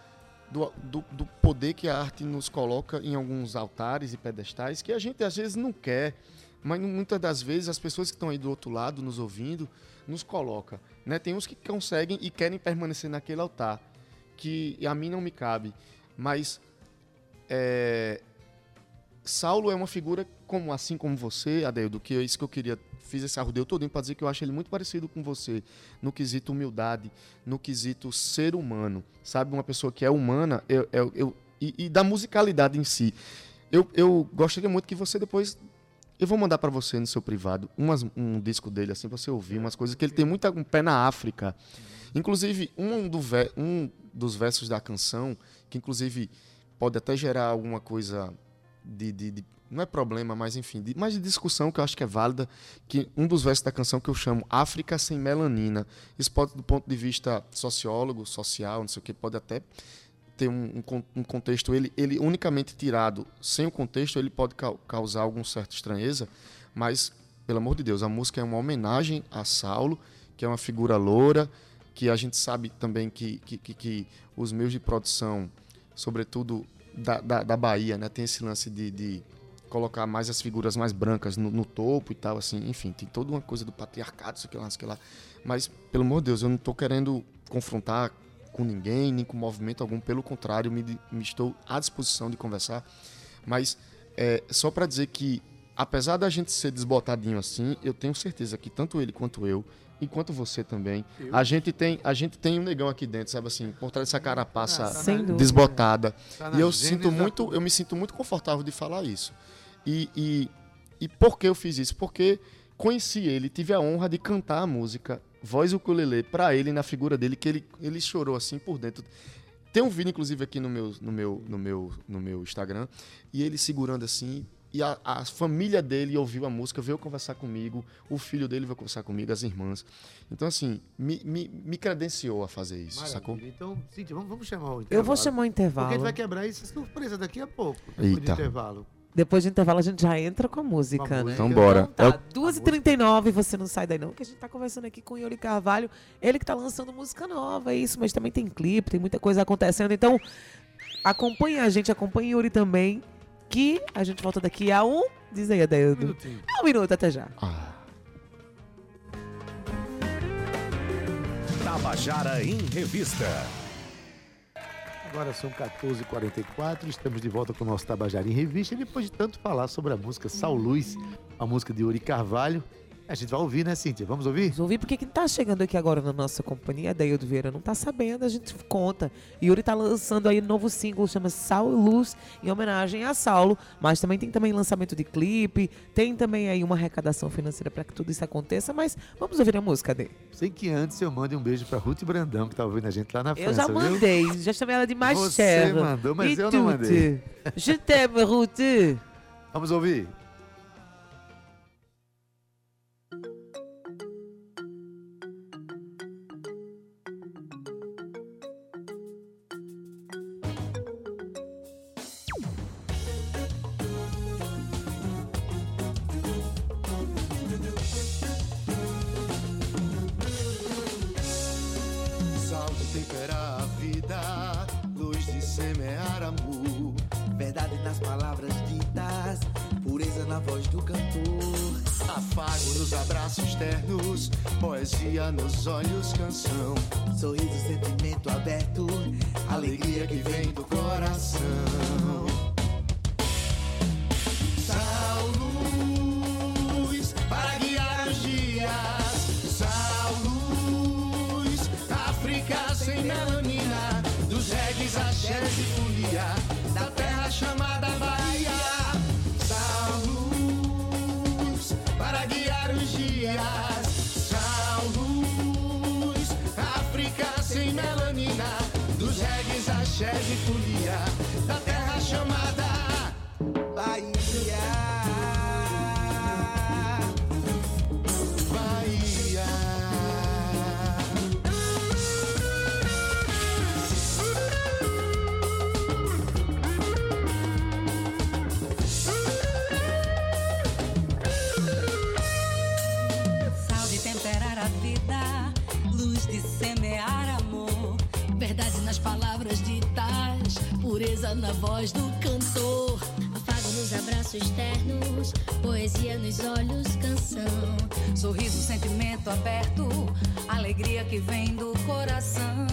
do, do, do poder que a arte nos coloca em alguns altares e pedestais que a gente às vezes não quer, mas muitas das vezes as pessoas que estão aí do outro lado nos ouvindo nos coloca, né? Tem uns que conseguem e querem permanecer naquele altar, que a mim não me cabe, mas é, Saulo é uma figura como assim como você, Adeildo, que é isso que eu queria fiz esse arrudeio todinho para dizer que eu acho ele muito parecido com você no quesito humildade, no quesito ser humano, sabe? Uma pessoa que é humana eu, eu, eu- e, e da musicalidade em si. Eu, eu gostaria muito que você depois. Eu vou mandar para você no seu privado umas, um disco dele, assim, pra você ouvir umas coisas que ele tem muito um pé na África. Inclusive, um, do ve- um dos versos da canção, que inclusive pode até gerar alguma coisa de, de- de- não é problema, mas enfim, de, mas de discussão que eu acho que é válida, que um dos versos da canção que eu chamo África sem melanina. Isso pode, do ponto de vista sociólogo, social, não sei o que, pode até ter um, um con- contexto, ele, ele unicamente tirado, sem o contexto, ele pode cau- causar alguma certa estranheza, mas, pelo amor de Deus, a música é uma homenagem a Saulo, que é uma figura loura, que a gente sabe também que, que, que, que os meios de produção, sobretudo da, da, da Bahia, né, tem esse lance de, de colocar mais as figuras mais brancas no, no topo e tal, assim, enfim, tem toda uma coisa do patriarcado, que lá, lá. Mas, pelo amor de Deus, eu não estou querendo confrontar com ninguém, nem com movimento algum, pelo contrário, me, me estou à disposição de conversar. Mas, é, só para dizer que, apesar da gente ser desbotadinho assim, eu tenho certeza que tanto ele quanto eu, e quanto você também, a gente tem a gente tem um negão aqui dentro, sabe assim, por trás dessa carapaça dúvida. desbotada. Tá E eu sinto muito, eu me sinto muito confortável de falar isso. E, e, e por que eu fiz isso? Porque conheci ele, tive a honra de cantar a música Voz Ukulele para ele na figura dele que ele, ele chorou assim por dentro. Tem um vídeo inclusive aqui no meu no meu no meu no meu Instagram e ele segurando assim e a, a família dele ouviu a música, veio conversar comigo, o filho dele veio conversar comigo, as irmãs. Então, assim, me, me, me credenciou a fazer isso, Maravilha. sacou? Então, Cíntia, vamos, vamos chamar o intervalo. Eu vou chamar o Porque a intervalo. gente vai quebrar isso surpresa daqui a pouco. Depois do intervalo. Depois do intervalo a gente já entra com a música, né? Então, bora. Então É tá, 2h39, você não sai daí não, que a gente tá conversando aqui com o Yuri Carvalho, ele que tá lançando música nova, é isso, mas também tem clipe, tem muita coisa acontecendo, então acompanhe a gente, acompanhe o Yuri também, que a gente volta daqui a um, diz aí, Um Adeildo, minutinho. um minuto, até já. Ah. Tabajara em Revista. Agora são 14h44, estamos de volta com o nosso Tabajara em Revista. Depois de tanto falar sobre a música Sal Luz, a música de Uri Carvalho, A gente vai ouvir, né, Cíntia? Vamos ouvir? Vamos ouvir porque quem tá chegando aqui agora na nossa companhia, Daildo Vieira, não tá sabendo, a gente conta. Yuri tá lançando aí um novo single, chama Sal e Luz, em homenagem a Saulo, mas também tem também lançamento de clipe, tem também aí uma arrecadação financeira para que tudo isso aconteça, mas vamos ouvir a música dele. Sei que antes eu mande um beijo pra Ruth Brandão, que tá ouvindo a gente lá na França, Eu já viu? mandei, já chamei ela de mais Você mandou, mas E eu não mandei. Je t'aime, Ruth. Vamos ouvir? Do cantor. Afago nos abraços ternos, poesia nos olhos, canção. Sorriso, sentimento aberto, Alegria que vem do coração. Axés e folia. Da terra chamada. Bahia. Pureza na voz do cantor. Afago nos abraços ternos, poesia nos olhos, canção. Sorriso, sentimento aberto, alegria que vem do coração.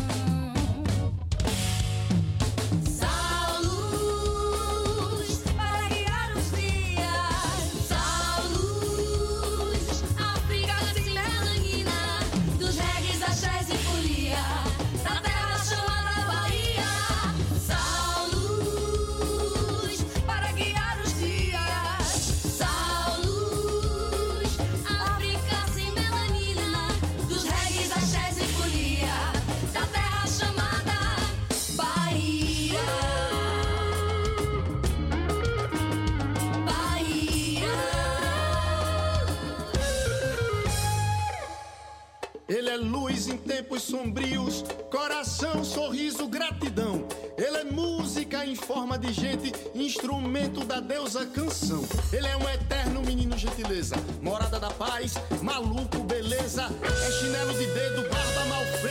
Tempos sombrios, coração, sorriso, gratidão. Ele é música em forma de gente, instrumento da deusa canção. Ele é um eterno menino gentileza, morada da paz, maluco, beleza. É chinelo de dedo, barba mal feita.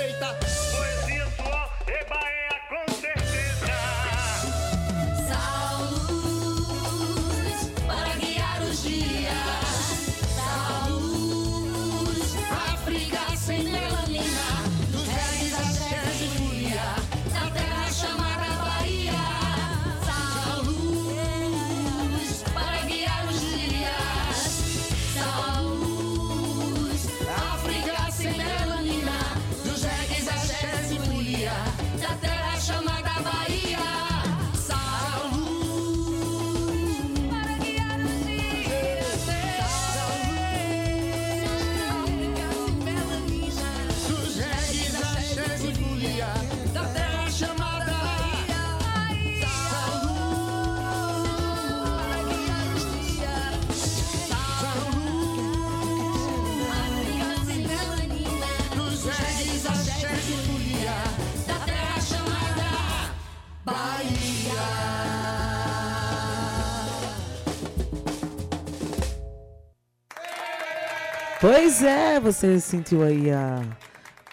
Pois é, você sentiu aí a,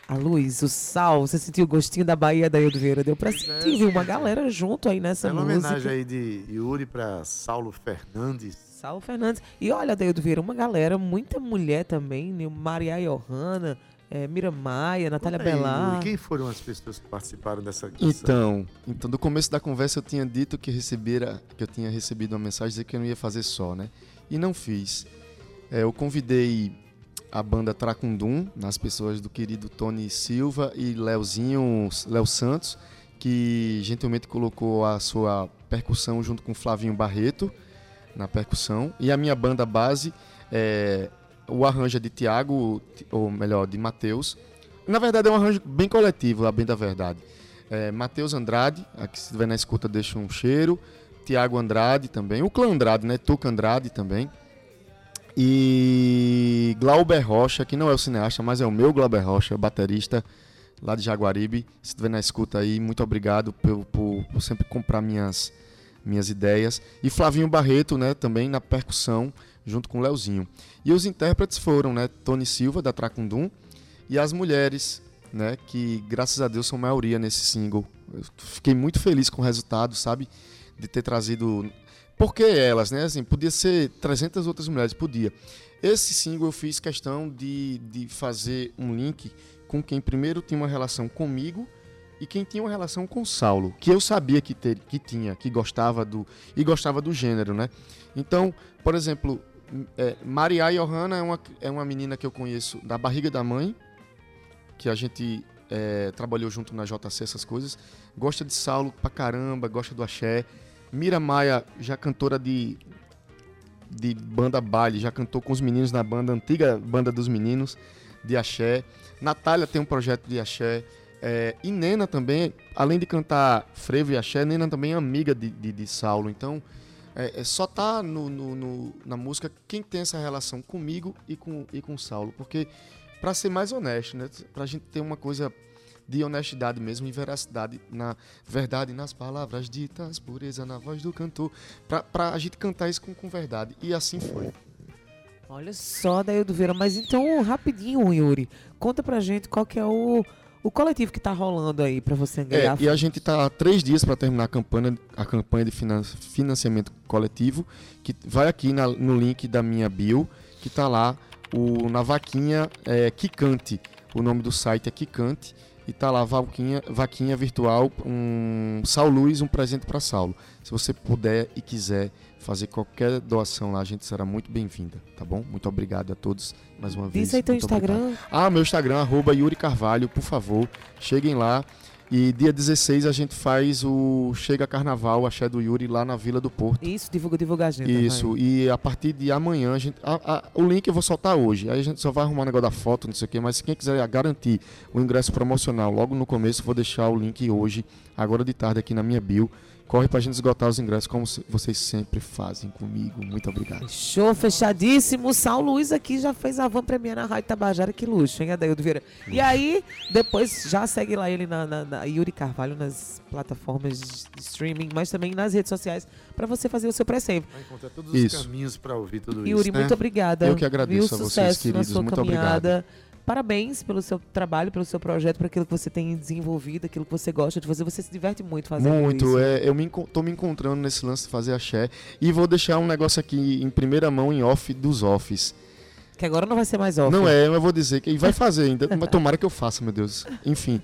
a luz, o sal, você sentiu o gostinho da Bahia da Ildo Vieira. Deu pra sentir, viu? Uma galera junto aí nessa É uma música. homenagem aí de Yuri pra Saulo Fernandes. Saulo Fernandes. E olha, Deildo Vieira, uma galera, muita mulher também, né? Maria Johanna, é, Mira Maia, Natália aí, Belar. Yuri, quem foram as pessoas que participaram dessa canção? Então, então, do começo da conversa eu tinha dito que recebera, que eu tinha recebido uma mensagem dizendo que eu não ia fazer só, né? E não fiz. É, eu convidei a banda Tracundum, nas pessoas do querido Tony Silva e Leozinho, Léo Santos, que gentilmente colocou a sua percussão junto com Flavinho Barreto na percussão. E a minha banda base é o arranjo de Tiago, ou melhor, de Matheus. Na verdade é um arranjo bem coletivo, a bem da verdade. É, Matheus Andrade, aqui se estiver na escuta deixa um cheiro. Tiago Andrade também, o clã Andrade, né? Tuca Andrade também. E Glauber Rocha, que não é o cineasta, mas é o meu Glauber Rocha, baterista lá de Jaguaribe. Se estiver na escuta aí, muito obrigado por, por, por, sempre comprar minhas, minhas ideias. E Flavinho Barreto, né, também na percussão, junto com Leozinho. E os intérpretes foram, né, Tony Silva, da Tracundum, e as mulheres, né, que graças a Deus são maioria nesse single. Eu fiquei muito feliz com o resultado, sabe? De ter trazido. Por que elas, né? Assim, podia ser 300 outras mulheres, podia. Esse single eu fiz questão de, de fazer um link com quem primeiro tinha uma relação comigo e quem tinha uma relação com Saulo, que eu sabia que, ter, que tinha, que gostava do e gostava do gênero, né? Então, por exemplo, é, Maria Johanna é uma, é uma menina que eu conheço da barriga da mãe, que a gente é, trabalhou junto na JC, essas coisas. Gosta de Saulo pra caramba, gosta do axé. Mira Maia, já cantora de, de banda baile, já cantou com os meninos na banda, antiga banda dos meninos de axé. Natália tem um projeto de axé. É, e Nena também, além de cantar frevo e axé, Nena também é amiga de, de, de Saulo. Então, é, é só tá no, no, no, na música quem tem essa relação comigo e com, e com Saulo. Porque para ser mais honesto, né? Pra gente ter uma coisa de honestidade mesmo e veracidade na verdade nas palavras ditas, pureza na voz do cantor, pra, pra a gente cantar isso com, com verdade. E assim foi. Olha só, Daildo Vieira, mas então, rapidinho, Yuri, conta pra gente qual que é o, o coletivo que tá rolando aí pra você ganhar. É, e a gente tá há três dias para terminar a campanha, a campanha de financiamento coletivo, que vai aqui na, no link da minha bio, que tá lá o, na vaquinha é, Kikante. O nome do site é Kikante. E tá lá, vaquinha, vaquinha virtual, um Sal Luz, um presente para Saulo. Se você puder e quiser fazer qualquer doação lá, a gente será muito bem-vinda, tá bom? Muito obrigado a todos mais uma vez. Diz aí teu Instagram. Obrigado. Ah, meu Instagram, arroba Yuri Carvalho, por favor, cheguem lá. E dia 16 a gente faz o Chega Carnaval, Axé do Yuri, lá na Vila do Porto. Isso, divulga, divulga a agenda. Isso, vai. e a partir de amanhã, a gente, a, a, o link eu vou soltar hoje. Aí a gente só vai arrumar o negócio da foto, não sei o quê, mas quem quiser garantir o ingresso promocional logo no começo, vou deixar o link hoje, agora de tarde, aqui na minha bio. Corre pra gente esgotar os ingressos como vocês sempre fazem comigo. Muito obrigado. Show, fechadíssimo. Sal Luiz aqui já fez a van premier na Rádio Tabajara. Que luxo, hein, Adaildo Vieira? E aí, depois já segue lá ele na, na, na, Yuri Carvalho nas plataformas de streaming, mas também nas redes sociais para você fazer o seu pré-save. Vai encontrar todos isso. os caminhos para ouvir tudo Yuri, isso. Yuri, né? muito obrigada. Eu que agradeço Viu? a vocês, Sucesso queridos. Na sua muito caminhada. obrigado. Parabéns pelo seu trabalho, pelo seu projeto, por aquilo que você tem desenvolvido, aquilo que você gosta de fazer. Você se diverte muito fazendo muito, isso. Muito, é, eu me, tô me encontrando nesse lance de fazer axé. E vou deixar um negócio aqui em primeira mão, em off dos offs. Que agora não vai ser mais off. Não é, eu vou dizer que vai fazer ainda. mas tomara que eu faça, meu Deus. Enfim.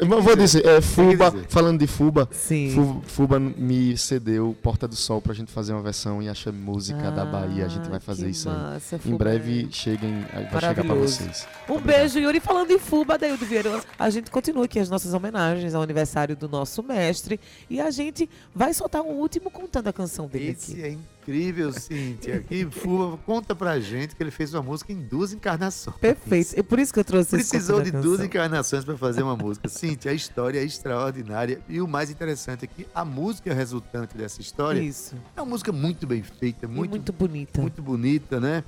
eu vou dizer, é, Fuba, falando de Fuba, Sim. Fuba, me cedeu Porta do Sol pra gente fazer uma versão em Axé Música ah, da Bahia. A gente vai fazer isso massa, aí. Em breve cheguem, vai chegar pra vocês. Um Obrigado. beijo, Yuri. Falando em Fuba, Daildo Vieira, a gente continua aqui as nossas homenagens ao aniversário do nosso mestre. E a gente vai soltar um último contando a canção dele Esse aqui. é incrível, Cíntia. Que Fuba, conta pra gente que ele fez uma música em duas encarnações. Perfeito. É por isso que eu trouxe Precisou de duas encarnações para fazer uma música. Cíntia, a história é extraordinária. E o mais interessante é que a música resultante dessa história isso. é uma música muito bem feita, muito, muito bonita. Muito bonita, né?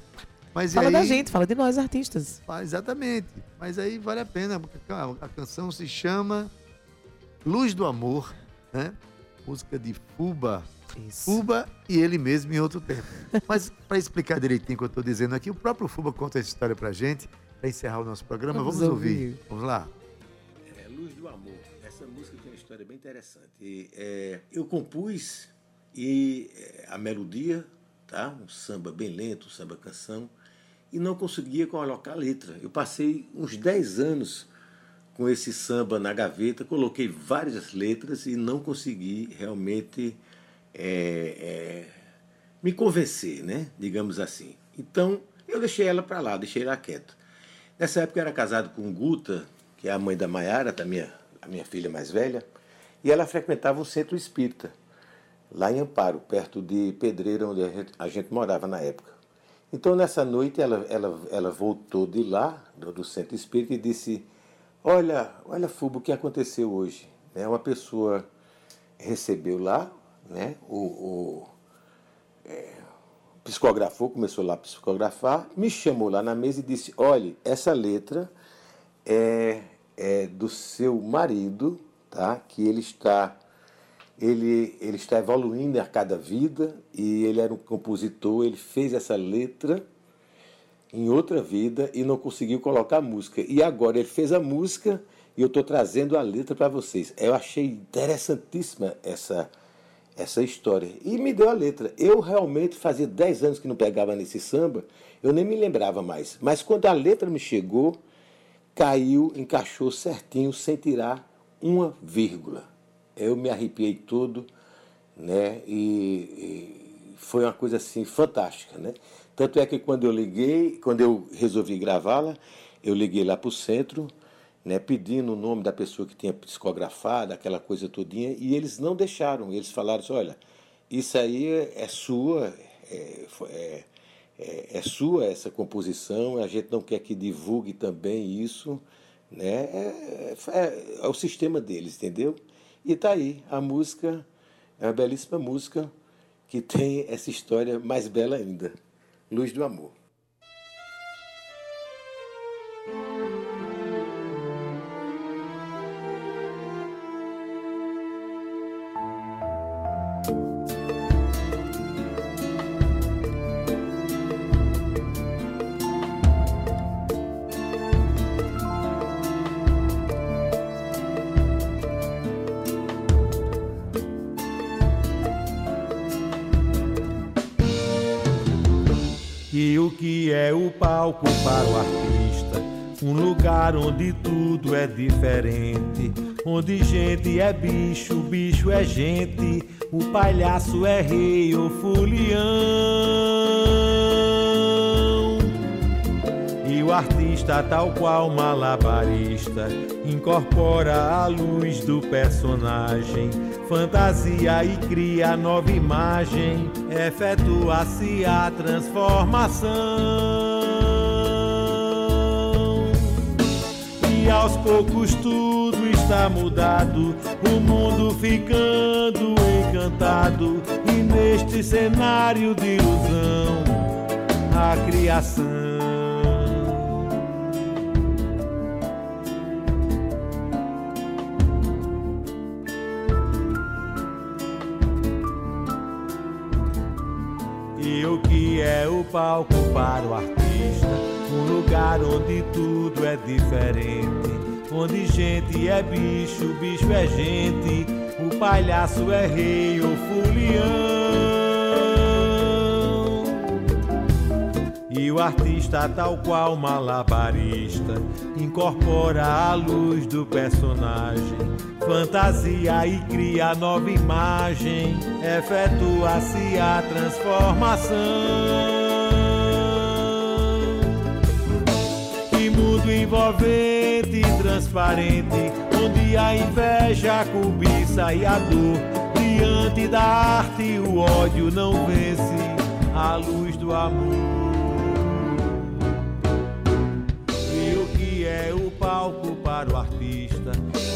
Mas fala aí, da gente, fala de nós artistas. Ah, exatamente. Mas aí vale a pena, a canção se chama Luz do Amor, né? Música de Fuba. Isso. Fuba e ele mesmo em outro tempo. Mas para explicar direitinho o que eu estou dizendo aqui, o próprio Fuba conta essa história pra gente, para encerrar o nosso programa. Vamos, Vamos ouvir. ouvir. Vamos lá. É, Luz do Amor. Essa música tem uma história bem interessante. E, é, eu compus e é, a melodia, tá? um samba bem lento, um samba canção, e não conseguia colocar a letra. Eu passei uns 10 anos com esse samba na gaveta, coloquei várias letras e não consegui realmente é, é, me convencer, né? digamos assim. Então eu deixei ela para lá, deixei ela quieta. Nessa época eu era casado com Guta, que é a mãe da Maiara, da minha, a minha filha mais velha, e ela frequentava um centro espírita, lá em Amparo, perto de Pedreira, onde a gente, a gente morava na época. Então, nessa noite, ela, ela, ela voltou de lá, do, do centro espírita, e disse: Olha, olha, Fubo, o que aconteceu hoje? Né, uma pessoa recebeu lá, né, o, o é, psicografou, começou lá a psicografar, me chamou lá na mesa e disse: Olha, essa letra é, é do seu marido, tá? que ele está ele, ele está evoluindo a cada vida e ele era um compositor, ele fez essa letra em outra vida e não conseguiu colocar a música. E agora ele fez a música e eu estou trazendo a letra para vocês. Eu achei interessantíssima essa, essa história. E me deu a letra. Eu realmente fazia 10 anos que não pegava nesse samba, eu nem me lembrava mais. Mas quando a letra me chegou, caiu, encaixou certinho, sem tirar uma vírgula. Eu me arrepiei todo, né? E, e foi uma coisa assim fantástica, né? Tanto é que quando eu liguei, quando eu resolvi gravá-la, eu liguei lá para o centro, né, pedindo o nome da pessoa que tinha psicografado, aquela coisa todinha, e eles não deixaram. Eles falaram assim, olha, isso aí é sua, é, é, é, é sua essa composição, a gente não quer que divulgue também isso, né? É, é, é o sistema deles, entendeu? E tá aí, a música é uma belíssima música que tem essa história mais bela ainda, Luz do Amor. Lugar onde tudo é diferente. Onde gente é bicho, bicho é gente. O palhaço é rei ou fulião. E o artista, tal qual malabarista, incorpora a luz do personagem, fantasia e cria nova imagem, efetua-se a transformação. Aos poucos tudo está mudado, o mundo ficando encantado, e neste cenário de ilusão, a criação. E o que é o palco para o artista? Um lugar onde tudo é diferente. Onde gente é bicho, bicho é gente. O palhaço é rei ou fulião. E o artista, tal qual malabarista, incorpora a luz do personagem, fantasia e cria nova imagem, efetua-se a transformação. Envolvente e transparente, onde a inveja, a cobiça e a dor, diante da arte o ódio não vence a luz do amor. E o que é o palco para o artista?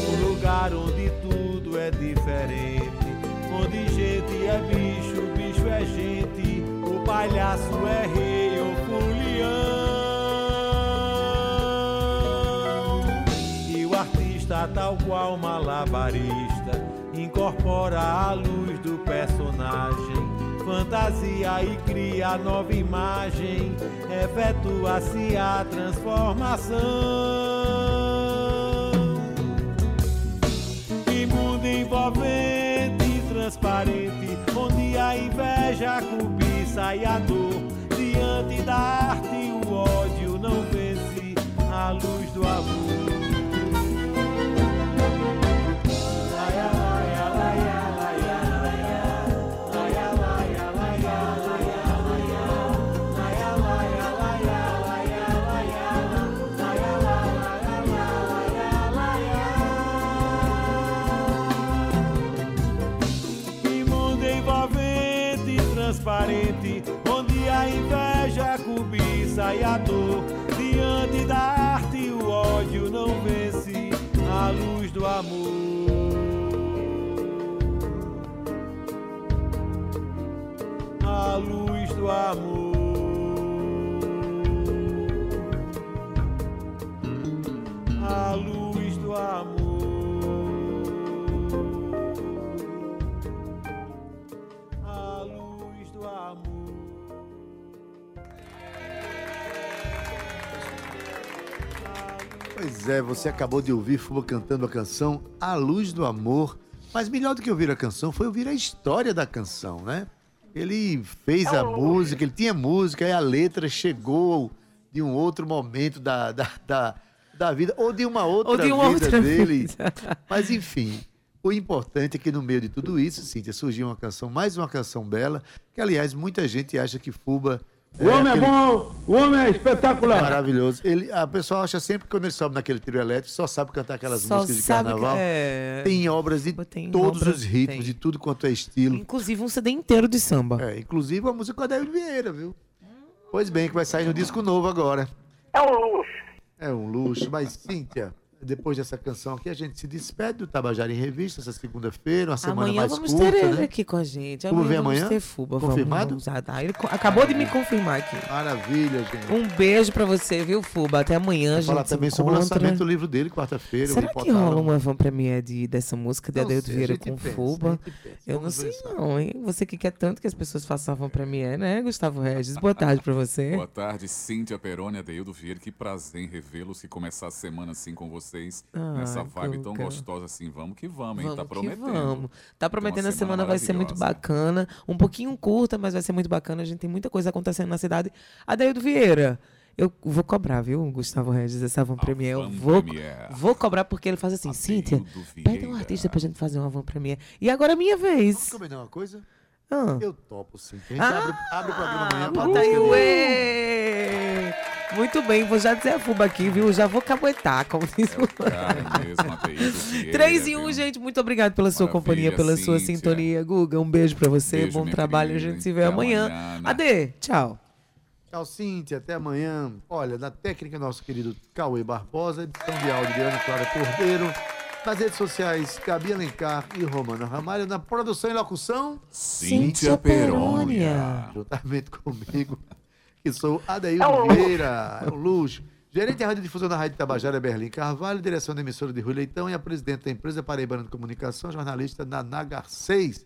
Um lugar onde tudo é diferente. Onde gente é bicho, bicho é gente. O palhaço é rei tal qual malabarista, incorpora a luz do personagem fantasia e cria nova imagem, efetua-se a transformação. Que mundo envolvente e transparente, onde a inveja, a cobiça e a dor, Pois é, você acabou de ouvir Fuba cantando a canção A Luz do Amor. Mas melhor do que ouvir a canção foi ouvir a história da canção, né? Ele fez a música, ele tinha música, e a letra chegou de um outro momento da, da, da, da vida, ou de uma outra Ou de uma vida outra dele. vida. Mas enfim, o importante é que no meio de tudo isso, Cíntia, surgiu uma canção, mais uma canção bela, que aliás muita gente acha que Fuba. O homem é aquele- bom, o homem é espetacular. Maravilhoso. Ele, a pessoa acha sempre que quando ele sobe naquele trio elétrico, só sabe cantar aquelas Só músicas de carnaval. é. Tem obras de Tem todos obras- os ritmos, tem. de tudo quanto é estilo. Inclusive um CD inteiro de samba. É, inclusive a música com a David Vieira, viu? Pois bem, que vai sair no disco novo agora. É um luxo. É um luxo. Mas, Cíntia, depois dessa canção aqui, a gente se despede do Tabajara em Revista, essa segunda-feira, uma semana Amanhã mais vamos curta, ter ele né? aqui com a gente. Vamos ver vamos amanhã? ter Fuba. vamos- Confirmado? Vamos, tá. Ele acabou de me confirmar aqui. Maravilha, gente. Um beijo pra você, viu, Fuba? Até amanhã, Vou gente. falar também sobre o lançamento do livro dele, quarta-feira. eu Será vou que rola uma van premiere de, dessa música de Não Adeildo sei, a Vieira com pensa, Fuba? pensa. Eu não Vamos sei pensar. não, hein? Você que quer tanto que as pessoas façam a van premiere, né, Gustavo Regis? Boa tarde pra você. Boa tarde, Cíntia Peroni, Adeildo Vieira. Que prazer em revê-los e começar a semana assim com vocês. Ai, nessa vibe tão gostosa assim. Vamos que vamos, hein? Vamos tá que prometendo. vamos. Tá prometendo a semana semana vai ser muito bacana. Um pouquinho curta, mas vai ser muito bacana. A gente tem muita coisa acontecendo na cidade. Adeildo Vieira, eu vou cobrar, viu, Gustavo Regis, essa van premiere. Eu van vou, premiere. vou cobrar porque ele faz assim, Cíntia, pede um artista pra gente fazer uma van premiere. E agora é minha vez. Vamos combinar uma coisa? Ah. Eu topo, sim. A gente abre, abre o programa amanhã. Bota aí música o dele. ê! Muito bem, vou já dizer a fuba aqui, viu? Já vou caboetar, como diz o Cara mesmo, Adeildo Vieira. 3 e 1, viu? gente. Muito obrigado pela sua Maravilha, companhia, pela sua Cíntia. sintonia. Guga, um beijo pra você. Beijo, Bom trabalho. querida. A gente se vê Até amanhã. amanhã, né? Adê, tchau. Tchau, Cíntia. Até amanhã. Olha, na técnica, nosso querido Cauê Barbosa, edição de áudio de Ana Clara Cordeiro. Nas redes sociais, Gabi Alencar e Romana Ramalho. Na produção e locução, Cíntia Perônia. Juntamente comigo, que sou Adaildo Vieira. É um luxo. Gerente de Radiodifusão da Rádio Tabajara, Berlim Carvalho. Direção da emissora de Rui Leitão e a presidente da empresa Paraibana de Comunicação, jornalista Naná Garcês.